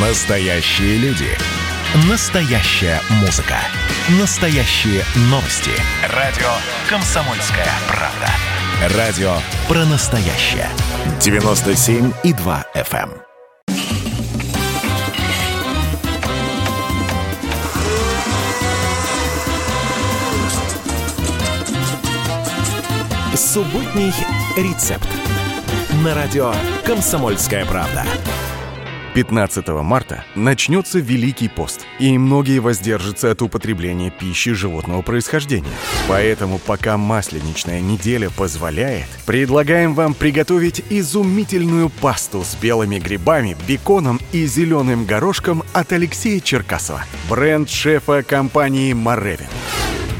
Настоящие люди. Настоящая музыка. Настоящие новости. Радио «Комсомольская правда». Радио про настоящее. 97,2 FM. Субботний рецепт. На радио «Комсомольская правда». 15 марта начнется Великий пост, и многие воздержатся от употребления пищи животного происхождения. Поэтому, пока масленичная неделя позволяет, предлагаем вам приготовить изумительную пасту с белыми грибами, беконом и зеленым горошком от Алексея Черкасова. Бренд шефа компании «Моревин».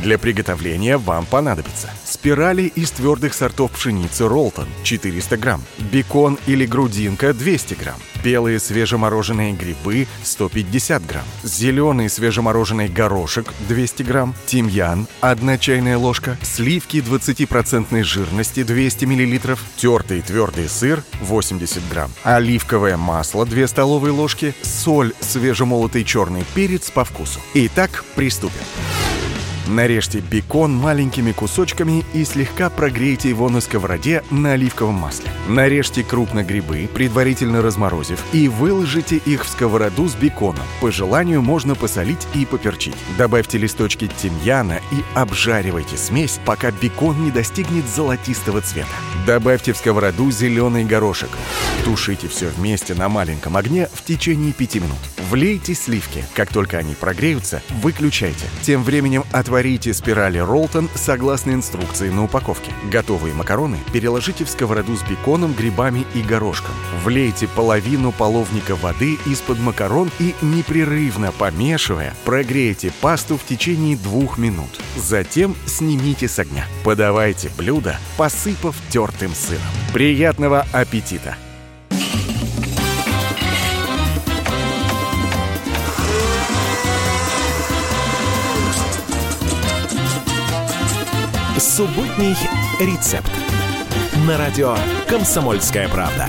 Для приготовления вам понадобится спирали из твердых сортов пшеницы Ролтон 400 грамм, бекон или грудинка 200 грамм, белые свежемороженые грибы 150 грамм, зеленый свежемороженый горошек 200 грамм, тимьян 1 чайная ложка, сливки 20% жирности 200 миллилитров, тертый твердый сыр 80 грамм, оливковое масло 2 столовые ложки, соль, свежемолотый черный перец по вкусу. Итак, приступим. Нарежьте бекон маленькими кусочками и слегка прогрейте его на сковороде на оливковом масле. Нарежьте крупно грибы, предварительно разморозив, и выложите их в сковороду с беконом. По желанию можно посолить и поперчить. Добавьте листочки тимьяна и обжаривайте смесь, пока бекон не достигнет золотистого цвета. Добавьте в сковороду зеленый горошек. Тушите все вместе на маленьком огне в течение 5 минут. Влейте сливки. Как только они прогреются, выключайте. Тем временем отварите спирали Ролтон согласно инструкции на упаковке. Готовые макароны переложите в сковороду с беконом, грибами и горошком. Влейте половину половника воды из-под макарон и непрерывно помешивая, прогрейте пасту в течение двух минут. Затем снимите с огня. Подавайте блюдо, посыпав тертым сыром. Приятного аппетита! Субботний рецепт. На радио «Комсомольская правда».